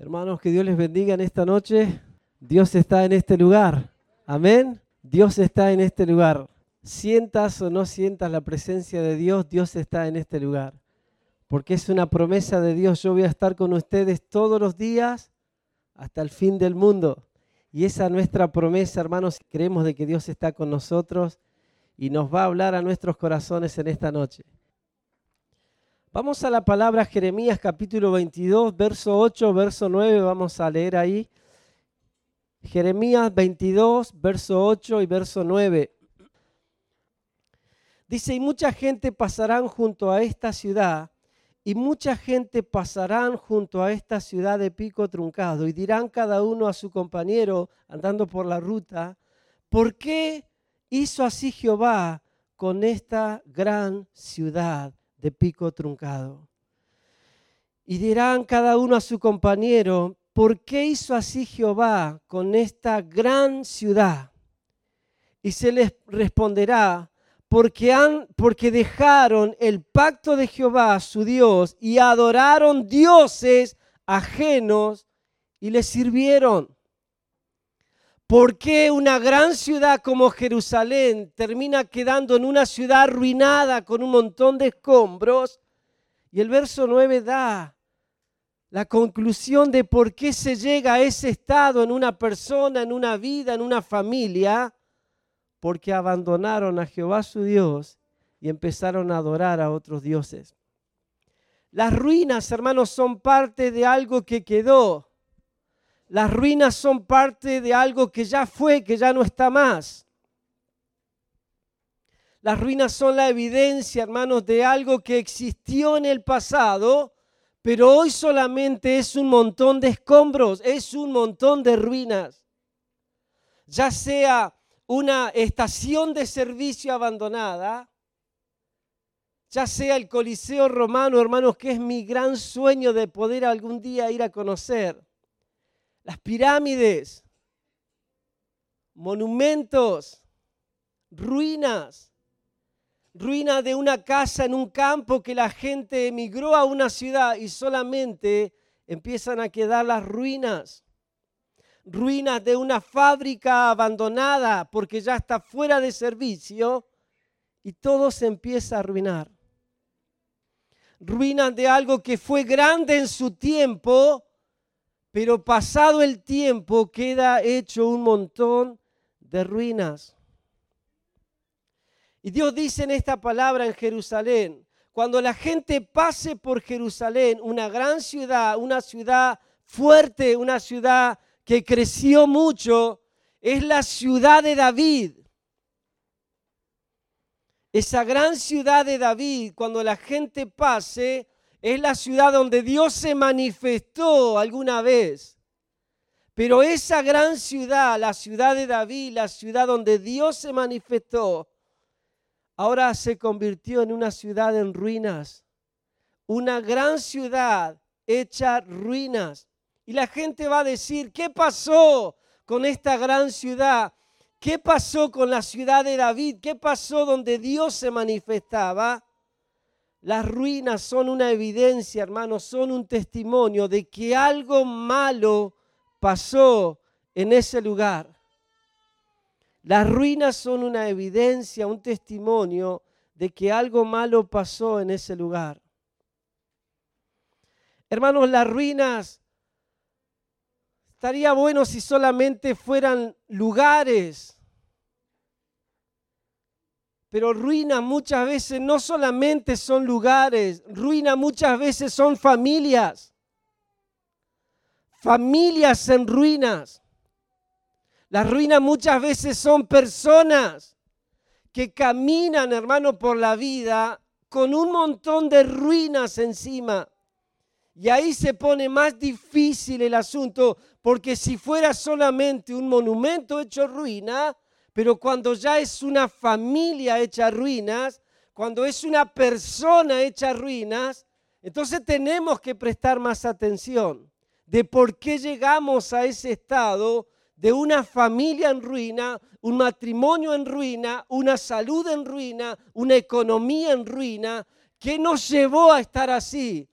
Hermanos, que Dios les bendiga en esta noche. Dios está en este lugar. Amén. Dios está en este lugar. Sientas o no sientas la presencia de Dios, Dios está en este lugar. Porque es una promesa de Dios. Yo voy a estar con ustedes todos los días hasta el fin del mundo. Y esa es nuestra promesa, hermanos. Creemos de que Dios está con nosotros y nos va a hablar a nuestros corazones en esta noche. Vamos a la palabra Jeremías capítulo 22, verso 8, verso 9, vamos a leer ahí. Jeremías 22, verso 8 y verso 9. Dice, y mucha gente pasarán junto a esta ciudad, y mucha gente pasarán junto a esta ciudad de pico truncado, y dirán cada uno a su compañero andando por la ruta, ¿por qué hizo así Jehová con esta gran ciudad? De pico truncado. Y dirán cada uno a su compañero, ¿por qué hizo así Jehová con esta gran ciudad? Y se les responderá, porque, han, porque dejaron el pacto de Jehová, su Dios, y adoraron dioses ajenos y les sirvieron. ¿Por qué una gran ciudad como Jerusalén termina quedando en una ciudad arruinada con un montón de escombros? Y el verso 9 da la conclusión de por qué se llega a ese estado en una persona, en una vida, en una familia, porque abandonaron a Jehová su Dios y empezaron a adorar a otros dioses. Las ruinas, hermanos, son parte de algo que quedó las ruinas son parte de algo que ya fue, que ya no está más. Las ruinas son la evidencia, hermanos, de algo que existió en el pasado, pero hoy solamente es un montón de escombros, es un montón de ruinas. Ya sea una estación de servicio abandonada, ya sea el Coliseo romano, hermanos, que es mi gran sueño de poder algún día ir a conocer las pirámides, monumentos, ruinas, ruinas de una casa en un campo que la gente emigró a una ciudad y solamente empiezan a quedar las ruinas. Ruinas de una fábrica abandonada porque ya está fuera de servicio y todo se empieza a arruinar. Ruinas de algo que fue grande en su tiempo, pero pasado el tiempo queda hecho un montón de ruinas. Y Dios dice en esta palabra en Jerusalén, cuando la gente pase por Jerusalén, una gran ciudad, una ciudad fuerte, una ciudad que creció mucho, es la ciudad de David. Esa gran ciudad de David, cuando la gente pase, es la ciudad donde Dios se manifestó alguna vez. Pero esa gran ciudad, la ciudad de David, la ciudad donde Dios se manifestó, ahora se convirtió en una ciudad en ruinas. Una gran ciudad hecha ruinas. Y la gente va a decir, ¿qué pasó con esta gran ciudad? ¿Qué pasó con la ciudad de David? ¿Qué pasó donde Dios se manifestaba? Las ruinas son una evidencia, hermanos, son un testimonio de que algo malo pasó en ese lugar. Las ruinas son una evidencia, un testimonio de que algo malo pasó en ese lugar. Hermanos, las ruinas estaría bueno si solamente fueran lugares pero ruina muchas veces no solamente son lugares, ruina muchas veces son familias. Familias en ruinas. Las ruinas muchas veces son personas que caminan, hermano, por la vida con un montón de ruinas encima. Y ahí se pone más difícil el asunto, porque si fuera solamente un monumento hecho ruina, pero cuando ya es una familia hecha ruinas, cuando es una persona hecha ruinas, entonces tenemos que prestar más atención de por qué llegamos a ese estado de una familia en ruina, un matrimonio en ruina, una salud en ruina, una economía en ruina, ¿qué nos llevó a estar así?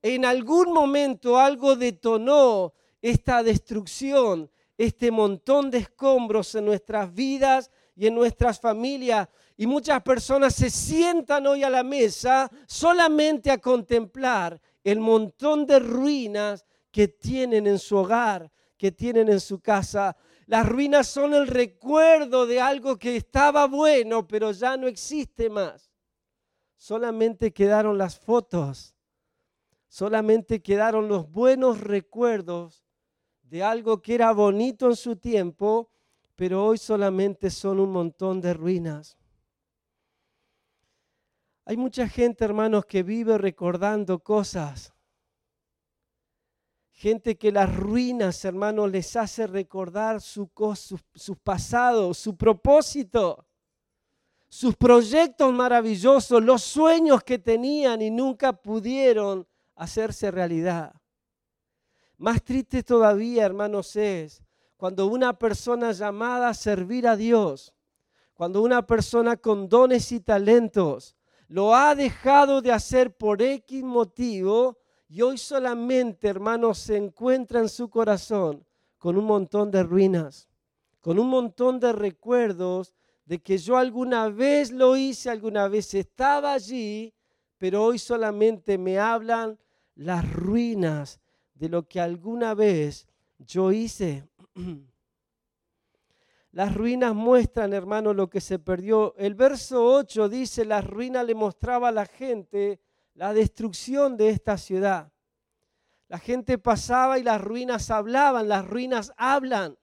en algún momento algo detonó esta destrucción, este montón de escombros en nuestras vidas y en nuestras familias. Y muchas personas se sientan hoy a la mesa solamente a contemplar el montón de ruinas que tienen en su hogar, que tienen en su casa. Las ruinas son el recuerdo de algo que estaba bueno, pero ya no existe más. Solamente quedaron las fotos, solamente quedaron los buenos recuerdos de algo que era bonito en su tiempo, pero hoy solamente son un montón de ruinas. Hay mucha gente, hermanos, que vive recordando cosas. Gente que las ruinas, hermanos, les hace recordar su, su, su pasado, su propósito, sus proyectos maravillosos, los sueños que tenían y nunca pudieron hacerse realidad. Más triste todavía, hermanos, es cuando una persona llamada a servir a Dios, cuando una persona con dones y talentos lo ha dejado de hacer por X motivo y hoy solamente, hermanos, se encuentra en su corazón con un montón de ruinas, con un montón de recuerdos de que yo alguna vez lo hice, alguna vez estaba allí, pero hoy solamente me hablan las ruinas de lo que alguna vez yo hice. Las ruinas muestran, hermano, lo que se perdió. El verso 8 dice, las ruinas le mostraba a la gente la destrucción de esta ciudad. La gente pasaba y las ruinas hablaban, las ruinas hablan.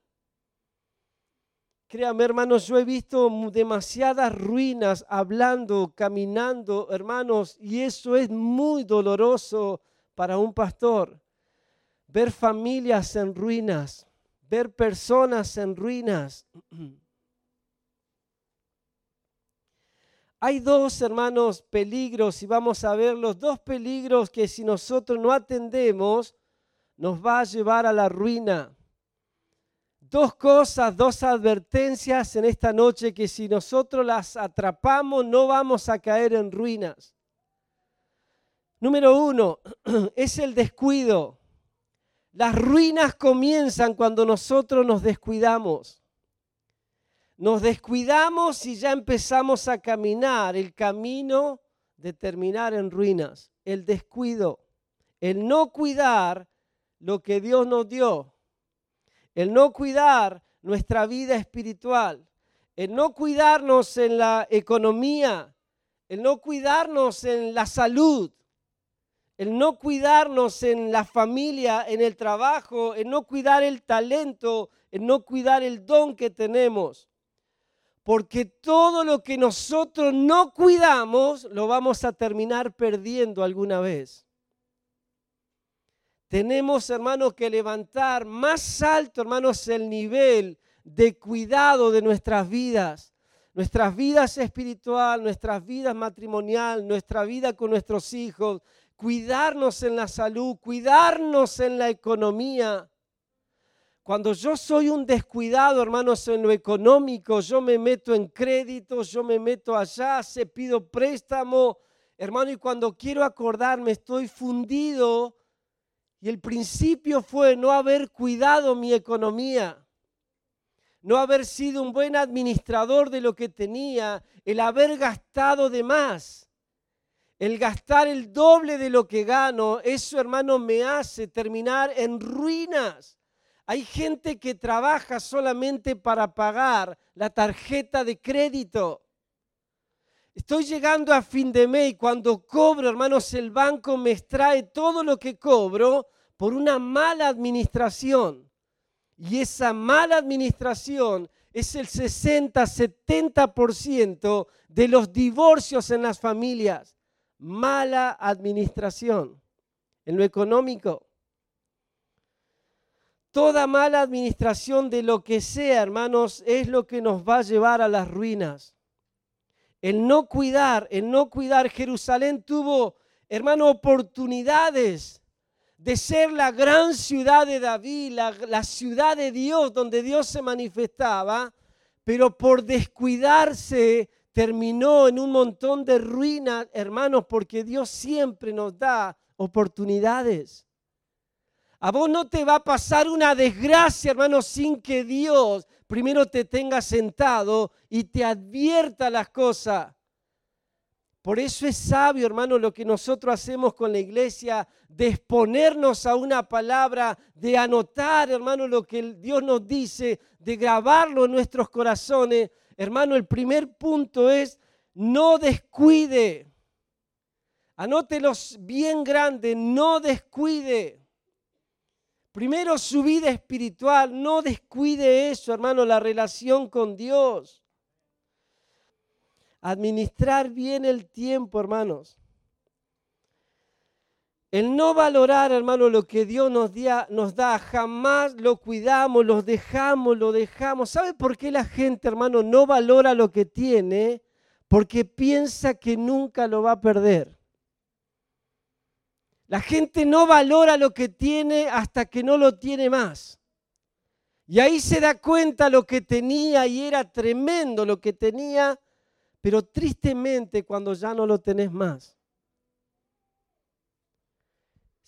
Créame, hermanos, yo he visto demasiadas ruinas hablando, caminando, hermanos, y eso es muy doloroso para un pastor ver familias en ruinas, ver personas en ruinas. Hay dos, hermanos, peligros, y vamos a ver los dos peligros que si nosotros no atendemos, nos va a llevar a la ruina. Dos cosas, dos advertencias en esta noche que si nosotros las atrapamos no vamos a caer en ruinas. Número uno, es el descuido. Las ruinas comienzan cuando nosotros nos descuidamos. Nos descuidamos y ya empezamos a caminar el camino de terminar en ruinas. El descuido, el no cuidar lo que Dios nos dio, el no cuidar nuestra vida espiritual, el no cuidarnos en la economía, el no cuidarnos en la salud, el no cuidarnos en la familia, en el trabajo, el no cuidar el talento, el no cuidar el don que tenemos. Porque todo lo que nosotros no cuidamos lo vamos a terminar perdiendo alguna vez. Tenemos, hermanos, que levantar más alto, hermanos, el nivel de cuidado de nuestras vidas nuestras vidas espiritual, nuestras vidas matrimonial, nuestra vida con nuestros hijos, cuidarnos en la salud, cuidarnos en la economía. Cuando yo soy un descuidado, hermanos, en lo económico, yo me meto en créditos, yo me meto allá, se pido préstamo, hermano, y cuando quiero acordarme estoy fundido. Y el principio fue no haber cuidado mi economía, no haber sido un buen administrador de lo que tenía, el haber gastado de más el gastar el doble de lo que gano, eso hermano me hace terminar en ruinas. Hay gente que trabaja solamente para pagar la tarjeta de crédito. Estoy llegando a fin de mes y cuando cobro, hermanos, el banco me extrae todo lo que cobro por una mala administración. Y esa mala administración es el 60-70% de los divorcios en las familias mala administración en lo económico. Toda mala administración de lo que sea, hermanos, es lo que nos va a llevar a las ruinas. El no cuidar, el no cuidar. Jerusalén tuvo, hermano, oportunidades de ser la gran ciudad de David, la, la ciudad de Dios, donde Dios se manifestaba, pero por descuidarse terminó en un montón de ruinas, hermanos, porque Dios siempre nos da oportunidades. A vos no te va a pasar una desgracia, hermano, sin que Dios primero te tenga sentado y te advierta las cosas. Por eso es sabio, hermano, lo que nosotros hacemos con la iglesia, de exponernos a una palabra, de anotar, hermano, lo que Dios nos dice, de grabarlo en nuestros corazones. Hermano, el primer punto es, no descuide. Anótelos bien grande, no descuide. Primero su vida espiritual, no descuide eso, hermano, la relación con Dios. Administrar bien el tiempo, hermanos. El no valorar, hermano, lo que Dios nos, da, jamás lo cuidamos, lo dejamos, lo dejamos. ¿Sabe por qué la gente, hermano, no valora lo que tiene? Porque piensa que nunca lo va a perder. La gente no valora lo que tiene hasta que no lo tiene más. Y ahí se da cuenta lo que tenía y era tremendo lo que tenía pero tristemente cuando ya no lo tenés más.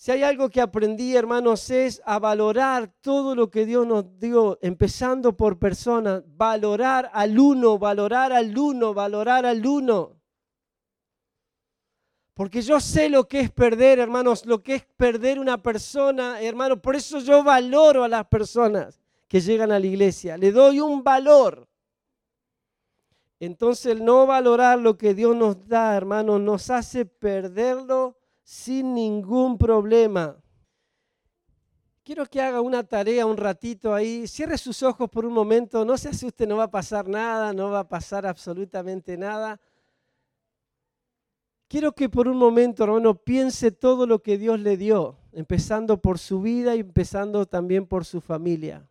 Si hay algo que aprendí, hermanos, es a valorar todo lo que Dios nos dio, empezando por personas, valorar al uno, valorar al uno, valorar al uno. Porque yo sé lo que es perder, hermanos, lo que es perder una persona, hermano. Por eso yo valoro a las personas que llegan a la iglesia. Le doy un valor. Entonces el no valorar lo que Dios nos da, hermanos, nos hace perderlo sin ningún problema. Quiero que haga una tarea un ratito ahí. Cierre sus ojos por un momento. No se asuste, no va a pasar nada, no va a pasar absolutamente nada. Quiero que por un momento, hermano, piense todo lo que Dios le dio, empezando por su vida y empezando también por su familia.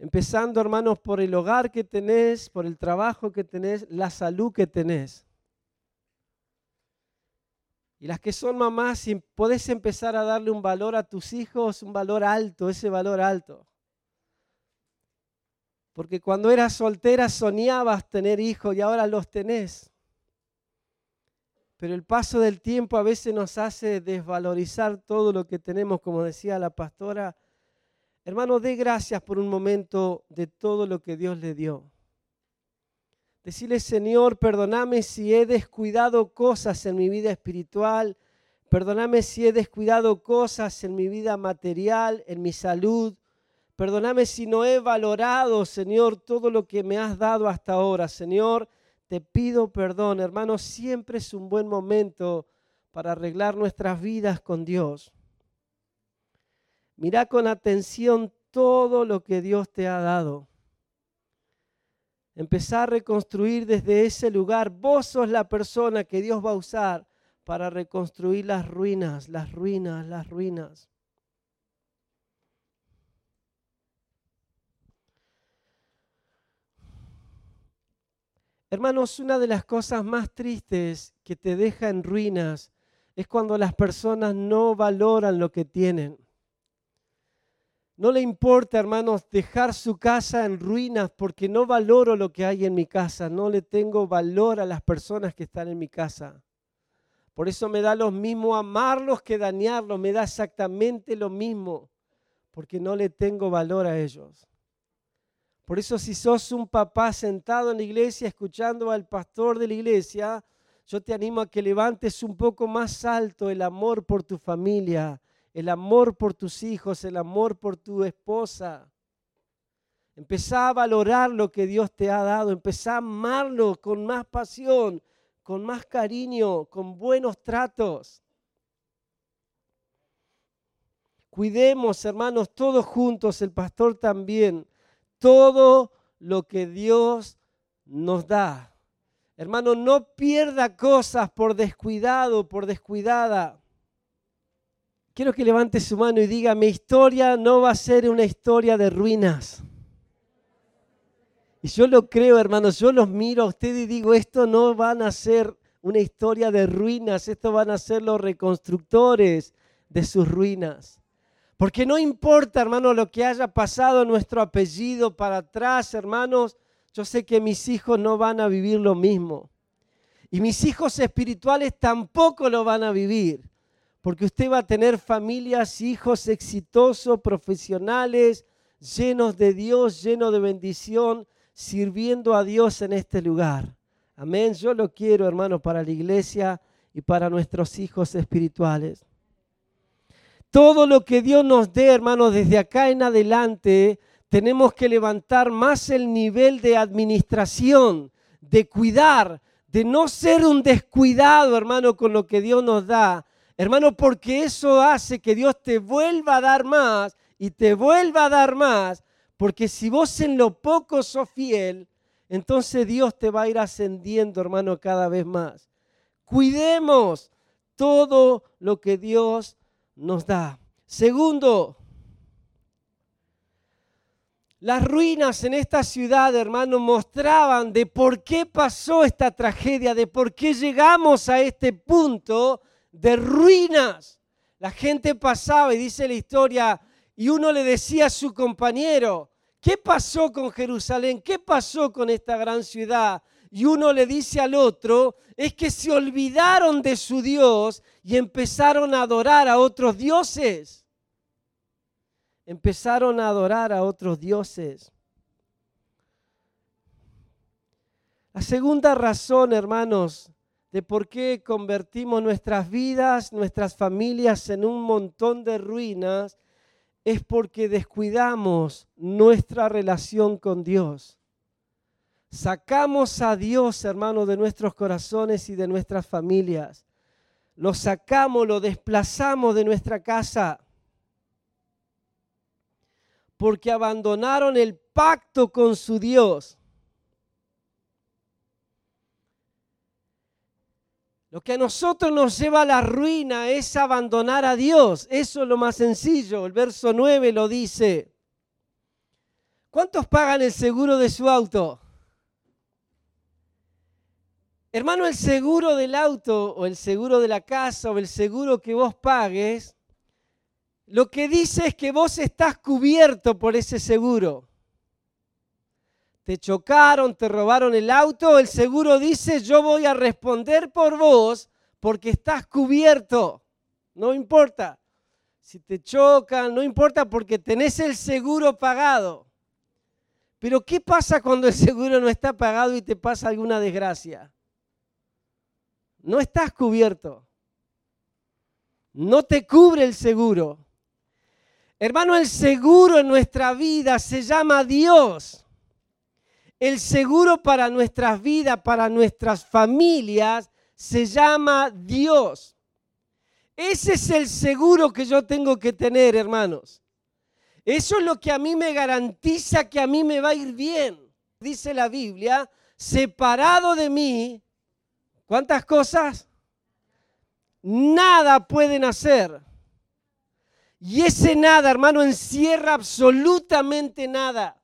Empezando, hermanos, por el hogar que tenés, por el trabajo que tenés, la salud que tenés. Y las que son mamás, si podés empezar a darle un valor a tus hijos, un valor alto, ese valor alto. Porque cuando eras soltera soñabas tener hijos y ahora los tenés. Pero el paso del tiempo a veces nos hace desvalorizar todo lo que tenemos, como decía la pastora Hermano, dé gracias por un momento de todo lo que Dios le dio. Decirle, Señor, perdóname si he descuidado cosas en mi vida espiritual, perdóname si he descuidado cosas en mi vida material, en mi salud. Perdóname si no he valorado, Señor, todo lo que me has dado hasta ahora. Señor, te pido perdón. Hermano, siempre es un buen momento para arreglar nuestras vidas con Dios. Mira con atención todo lo que Dios te ha dado. Empezar a reconstruir desde ese lugar. Vos sos la persona que Dios va a usar para reconstruir las ruinas, las ruinas, las ruinas. Hermanos, una de las cosas más tristes que te deja en ruinas es cuando las personas no valoran lo que tienen. No le importa, hermanos, dejar su casa en ruinas porque no valoro lo que hay en mi casa, no le tengo valor a las personas que están en mi casa. Por eso me da lo mismo amarlos que dañarlos, me da exactamente lo mismo, porque no le tengo valor a ellos. Por eso si sos un papá sentado en la iglesia escuchando al pastor de la iglesia, yo te animo a que levantes un poco más alto el amor por tu familia, el amor por tus hijos, el amor por tu esposa. Empezá a valorar lo que Dios te ha dado, empezá a amarlo con más pasión, con más cariño, con buenos tratos. Cuidemos, hermanos, todos juntos, el pastor también, todo lo que Dios nos da. Hermano, no pierda cosas por descuidado, por descuidada. Quiero que levante su mano y diga, mi historia no va a ser una historia de ruinas. Y yo lo creo, hermanos, yo los miro a ustedes y digo, esto no van a ser una historia de ruinas, esto van a ser los reconstructores de sus ruinas. Porque no importa, hermanos, lo que haya pasado nuestro apellido para atrás, hermanos, yo sé que mis hijos no van a vivir lo mismo. Y mis hijos espirituales tampoco lo van a vivir, porque usted va a tener familias, hijos exitosos, profesionales, llenos de Dios, llenos de bendición, sirviendo a Dios en este lugar. Amén. Yo lo quiero, hermano, para la iglesia y para nuestros hijos espirituales. Todo lo que Dios nos dé, hermano, desde acá en adelante, tenemos que levantar más el nivel de administración, de cuidar, de no ser un descuidado, hermano, con lo que Dios nos da. Hermano, porque eso hace que Dios te vuelva a dar más y te vuelva a dar más, porque si vos en lo poco sos fiel, entonces Dios te va a ir ascendiendo, hermano, cada vez más. Cuidemos todo lo que Dios nos da. Segundo, las ruinas en esta ciudad, hermano, mostraban de por qué pasó esta tragedia, de por qué llegamos a este punto de ruinas. La gente pasaba y dice la historia, y uno le decía a su compañero, ¿qué pasó con Jerusalén? ¿Qué pasó con esta gran ciudad? Y uno le dice al otro, es que se olvidaron de su Dios y empezaron a adorar a otros dioses empezaron a adorar a otros dioses. La segunda razón, hermanos, de por qué convertimos nuestras vidas, nuestras familias en un montón de ruinas, es porque descuidamos nuestra relación con Dios. Sacamos a Dios, hermanos, de nuestros corazones y de nuestras familias. Lo sacamos, lo desplazamos de nuestra casa porque abandonaron el pacto con su Dios. Lo que a nosotros nos lleva a la ruina es abandonar a Dios. Eso es lo más sencillo. El verso 9 lo dice. ¿Cuántos pagan el seguro de su auto? Hermano, el seguro del auto o el seguro de la casa o el seguro que vos pagues lo que dice es que vos estás cubierto por ese seguro. Te chocaron, te robaron el auto, el seguro dice yo voy a responder por vos porque estás cubierto. No importa. Si te chocan, no importa porque tenés el seguro pagado. Pero ¿qué pasa cuando el seguro no está pagado y te pasa alguna desgracia? No estás cubierto. No te cubre el seguro. Hermano, el seguro en nuestra vida se llama Dios. El seguro para nuestras vidas, para nuestras familias, se llama Dios. Ese es el seguro que yo tengo que tener, hermanos. Eso es lo que a mí me garantiza que a mí me va a ir bien. Dice la Biblia, separado de mí, ¿cuántas cosas? Nada pueden hacer. Y ese nada, hermano, encierra absolutamente nada.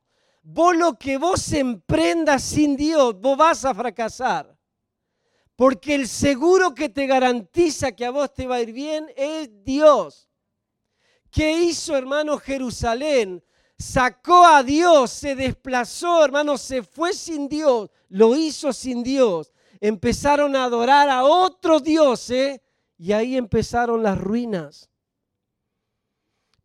Vos lo que vos emprendas sin Dios, vos vas a fracasar. Porque el seguro que te garantiza que a vos te va a ir bien es Dios. ¿Qué hizo, hermano, Jerusalén? Sacó a Dios, se desplazó, hermano, se fue sin Dios, lo hizo sin Dios. Empezaron a adorar a otros dioses y ahí empezaron las ruinas.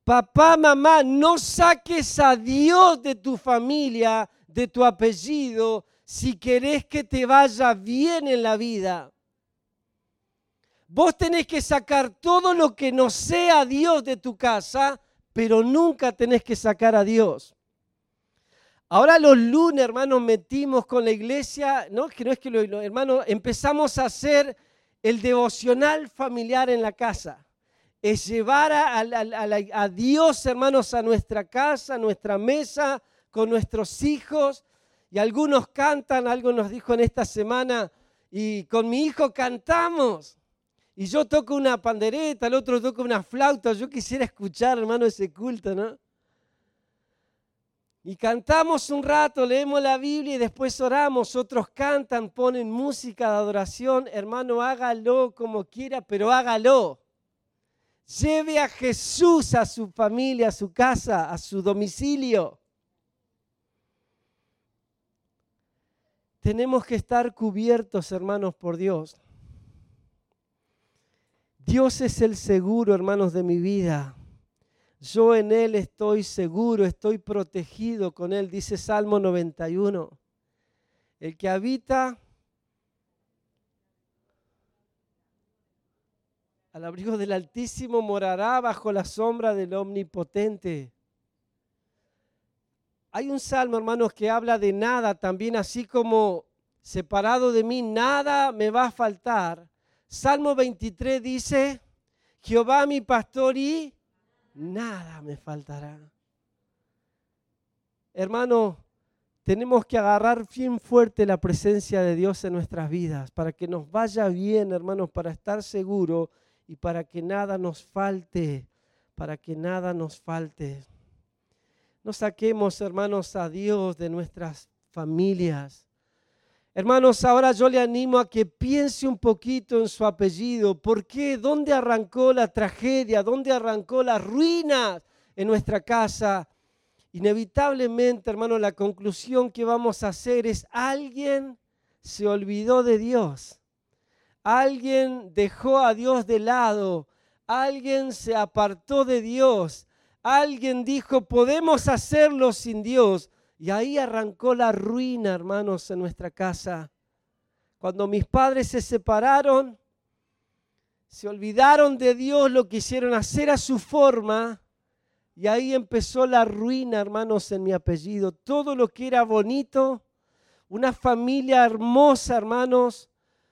Papá, mamá, no saques a Dios de tu familia, de tu apellido, si querés que te vaya bien en la vida. Vos tenés que sacar todo lo que no sea Dios de tu casa, pero nunca tenés que sacar a Dios. Ahora los lunes, hermanos, metimos con la iglesia, no, que no es que lo, hermanos, empezamos a hacer el devocional familiar en la casa es llevar a, Dios, hermanos, a nuestra casa, a nuestra mesa, con nuestros hijos. Y algunos cantan, algo nos dijo en esta semana, y con mi hijo cantamos. Y yo toco una pandereta, el otro toca una flauta. Yo quisiera escuchar, hermano, ese culto, ¿no? Y cantamos un rato, leemos la Biblia y después oramos. Otros cantan, ponen música de adoración. Hermano, hágalo como quiera, pero hágalo. Lleve a Jesús a su familia, a su casa, a su domicilio. tenemos que estar cubiertos, hermanos, por Dios. Dios es el seguro, hermanos, de mi vida. Yo en Él estoy seguro, estoy protegido con Él, dice Salmo 91. El que habita al abrigo del Altísimo morará bajo la sombra del Omnipotente. Hay un salmo, hermanos, que habla de nada también, así como separado de mí, nada me va a faltar. Salmo 23 dice, Jehová mi pastor y nada me faltará. Hermano, tenemos que agarrar bien fuerte la presencia de Dios en nuestras vidas para que nos vaya bien, hermanos, para estar seguros y para que nada nos falte, para que nada nos falte. No saquemos, hermanos, a Dios de nuestras familias. Hermanos, ahora yo le animo a que piense un poquito en su apellido. ¿Por qué? ¿Dónde arrancó la tragedia? ¿Dónde arrancó la ruina en nuestra casa? Inevitablemente, hermanos, la conclusión que vamos a hacer es alguien se olvidó de Dios. Alguien dejó a Dios de lado. Alguien se apartó de Dios. Alguien dijo, podemos hacerlo sin Dios. Y ahí arrancó la ruina, hermanos, en nuestra casa. Cuando mis padres se separaron, se olvidaron de Dios, lo quisieron hacer a su forma. Y ahí empezó la ruina, hermanos, en mi apellido. Todo lo que era bonito, una familia hermosa, hermanos,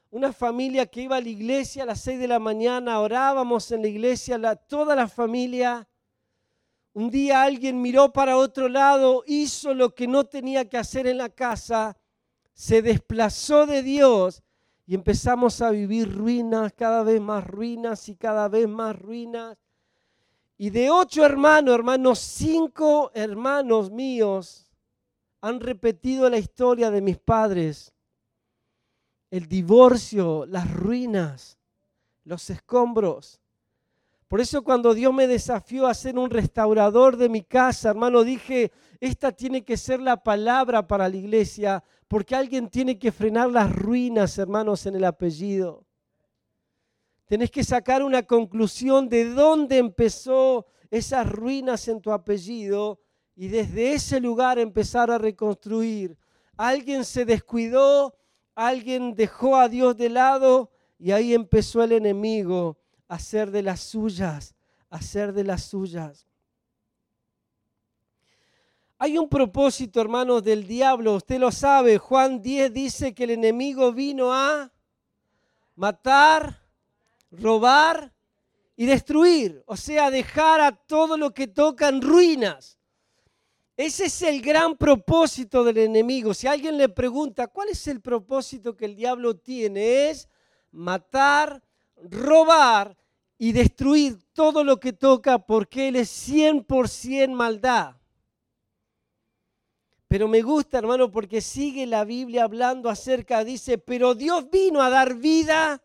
una familia que iba a la iglesia a las seis de la mañana, orábamos en la iglesia, toda la familia un día alguien miró para otro lado, hizo lo que no tenía que hacer en la casa, se desplazó de Dios y empezamos a vivir ruinas, cada vez más ruinas y cada vez más ruinas. Y de ocho hermanos, hermanos, cinco hermanos míos han repetido la historia de mis padres. El divorcio, las ruinas, los escombros. Por eso cuando Dios me desafió a ser un restaurador de mi casa, hermano, dije, esta tiene que ser la palabra para la iglesia, porque alguien tiene que frenar las ruinas, hermanos, en el apellido. Tenés que sacar una conclusión de dónde empezó esas ruinas en tu apellido y desde ese lugar empezar a reconstruir. Alguien se descuidó, alguien dejó a Dios de lado y ahí empezó el enemigo hacer de las suyas, hacer de las suyas. Hay un propósito, hermanos, del diablo, usted lo sabe. Juan 10 dice que el enemigo vino a matar, robar y destruir, o sea, dejar a todo lo que toca en ruinas. Ese es el gran propósito del enemigo. Si alguien le pregunta, ¿cuál es el propósito que el diablo tiene? Es matar, robar y destruir todo lo que toca porque Él es 100% maldad. Pero me gusta, hermano, porque sigue la Biblia hablando acerca, dice, pero Dios vino a dar vida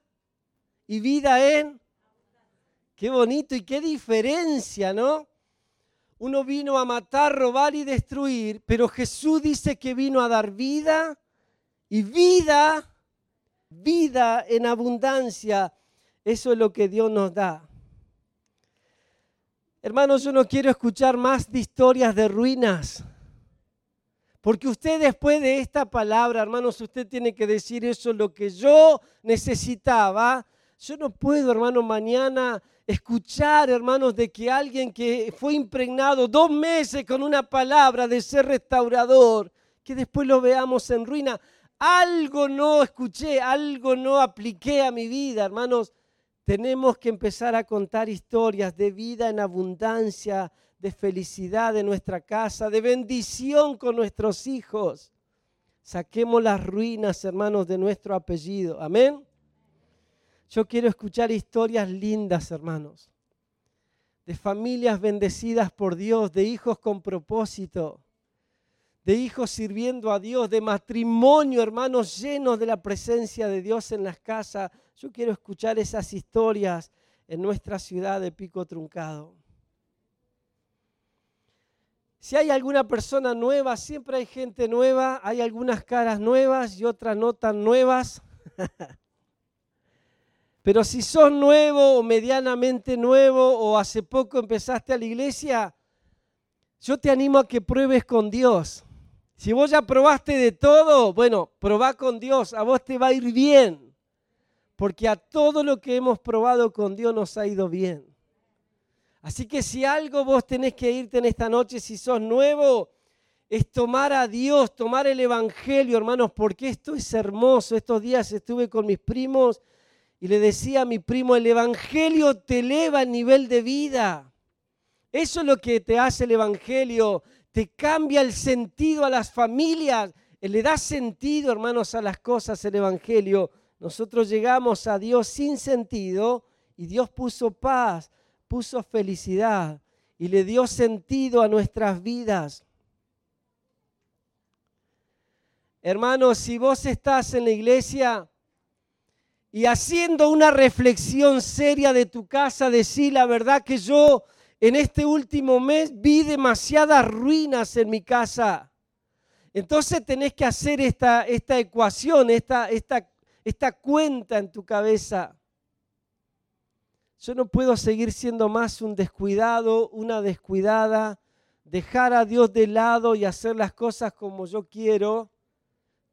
y vida en... Qué bonito y qué diferencia, ¿no? Uno vino a matar, robar y destruir, pero Jesús dice que vino a dar vida y vida, vida en abundancia. Eso es lo que Dios nos da. Hermanos, yo no quiero escuchar más de historias de ruinas. Porque usted después de esta palabra, hermanos, usted tiene que decir eso es lo que yo necesitaba. Yo no puedo, hermano, mañana escuchar, hermanos, de que alguien que fue impregnado dos meses con una palabra de ser restaurador, que después lo veamos en ruina. Algo no escuché, algo no apliqué a mi vida, hermanos. Tenemos que empezar a contar historias de vida en abundancia, de felicidad en nuestra casa, de bendición con nuestros hijos. Saquemos las ruinas, hermanos, de nuestro apellido. Amén. Yo quiero escuchar historias lindas, hermanos, de familias bendecidas por Dios, de hijos con propósito, de hijos sirviendo a Dios, de matrimonio, hermanos, llenos de la presencia de Dios en las casas yo quiero escuchar esas historias en nuestra ciudad de Pico Truncado. Si hay alguna persona nueva, siempre hay gente nueva, hay algunas caras nuevas y otras no tan nuevas. Pero si sos nuevo o medianamente nuevo o hace poco empezaste a la iglesia, yo te animo a que pruebes con Dios. Si vos ya probaste de todo, bueno, probá con Dios, a vos te va a ir bien. Porque a todo lo que hemos probado con Dios nos ha ido bien. Así que si algo vos tenés que irte en esta noche, si sos nuevo, es tomar a Dios, tomar el Evangelio, hermanos, porque esto es hermoso. Estos días estuve con mis primos y le decía a mi primo, el Evangelio te eleva el nivel de vida. Eso es lo que te hace el Evangelio, te cambia el sentido a las familias, le da sentido, hermanos, a las cosas el Evangelio. Nosotros llegamos a Dios sin sentido y Dios puso paz, puso felicidad y le dio sentido a nuestras vidas. Hermanos, si vos estás en la iglesia y haciendo una reflexión seria de tu casa, decir la verdad que yo en este último mes vi demasiadas ruinas en mi casa. Entonces tenés que hacer esta, esta ecuación, esta, esta, esta cuenta en tu cabeza. Yo no puedo seguir siendo más un descuidado, una descuidada, dejar a Dios de lado y hacer las cosas como yo quiero.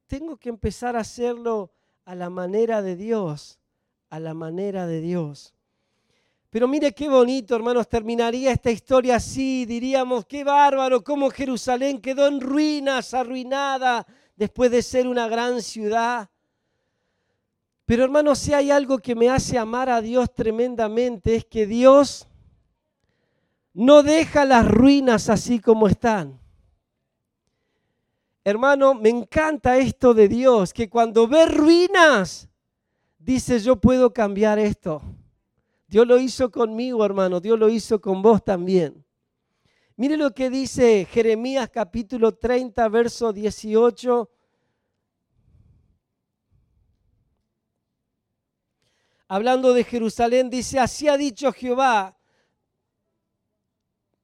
Tengo que empezar a hacerlo a la manera de Dios, a la manera de Dios. Pero mire qué bonito, hermanos, terminaría esta historia así, diríamos, qué bárbaro, cómo Jerusalén quedó en ruinas, arruinada, después de ser una gran ciudad. Pero hermanos, si hay algo que me hace amar a Dios tremendamente, es que Dios no deja las ruinas así como están. Hermano, me encanta esto de Dios, que cuando ve ruinas, dice, yo puedo cambiar esto. Dios lo hizo conmigo, hermano, Dios lo hizo con vos también. Mire lo que dice Jeremías capítulo 30, verso 18 hablando de Jerusalén, dice, así ha dicho Jehová,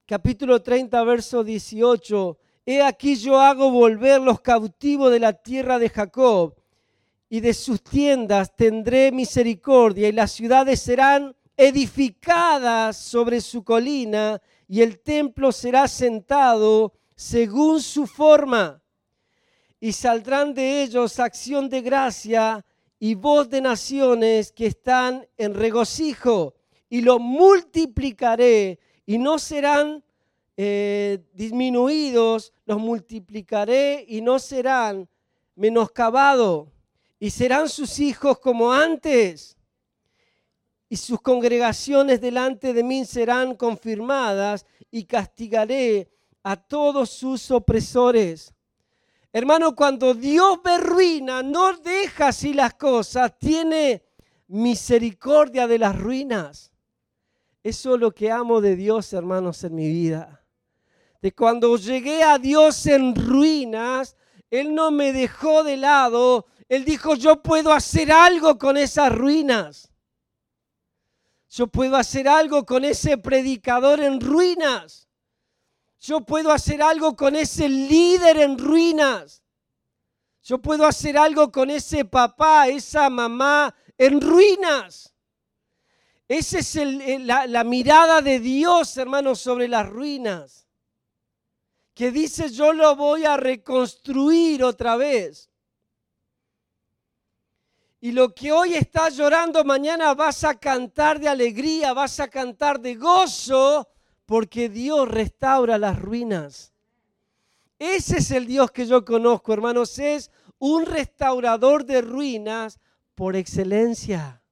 capítulo 30, verso 18, he aquí yo hago volver los cautivos de la tierra de Jacob, y de sus tiendas tendré misericordia, y las ciudades serán edificadas sobre su colina, y el templo será sentado según su forma, y saldrán de ellos acción de gracia y voz de naciones que están en regocijo, y lo multiplicaré, y no serán eh, disminuidos, los multiplicaré y no serán menoscabados, y serán sus hijos como antes, y sus congregaciones delante de mí serán confirmadas, y castigaré a todos sus opresores. Hermano, cuando Dios ve ruina, no deja así las cosas, tiene misericordia de las ruinas. Eso es lo que amo de Dios, hermanos, en mi vida. De cuando llegué a Dios en ruinas, Él no me dejó de lado. Él dijo, yo puedo hacer algo con esas ruinas. Yo puedo hacer algo con ese predicador en ruinas. Yo puedo hacer algo con ese líder en ruinas. Yo puedo hacer algo con ese papá, esa mamá en ruinas. Esa es la, la mirada de Dios, hermanos, sobre las ruinas. Que dice, yo lo voy a reconstruir otra vez. Y lo que hoy estás llorando, mañana vas a cantar de alegría, vas a cantar de gozo, porque Dios restaura las ruinas. Ese es el Dios que yo conozco, hermanos. Es un restaurador de ruinas por excelencia,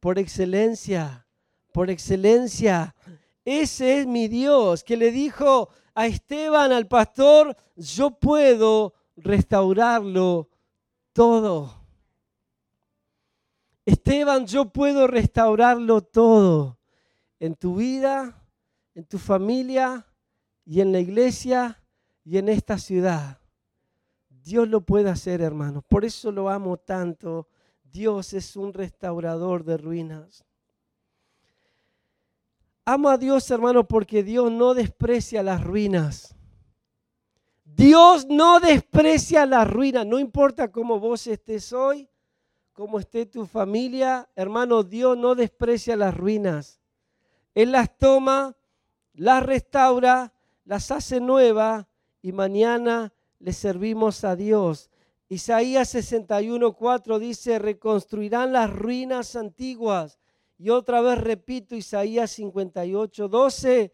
por excelencia, por excelencia. Ese es mi Dios que le dijo a Esteban, al pastor, yo puedo restaurarlo todo. Esteban, yo puedo restaurarlo todo en tu vida, en tu familia y en la iglesia y en esta ciudad. Dios lo puede hacer, hermanos. Por eso lo amo tanto. Dios es un restaurador de ruinas. Amo a Dios, hermano, porque Dios no desprecia las ruinas. Dios no desprecia la ruina, no importa cómo vos estés hoy, cómo esté tu familia, hermano, Dios no desprecia las ruinas. Él las toma, las restaura, las hace nuevas y mañana le servimos a Dios. Isaías 61.4 dice, reconstruirán las ruinas antiguas. Y otra vez repito, Isaías 58.12,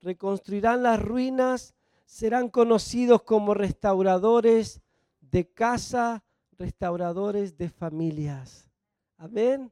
reconstruirán las ruinas, serán conocidos como restauradores de casa, restauradores de familias. Amén.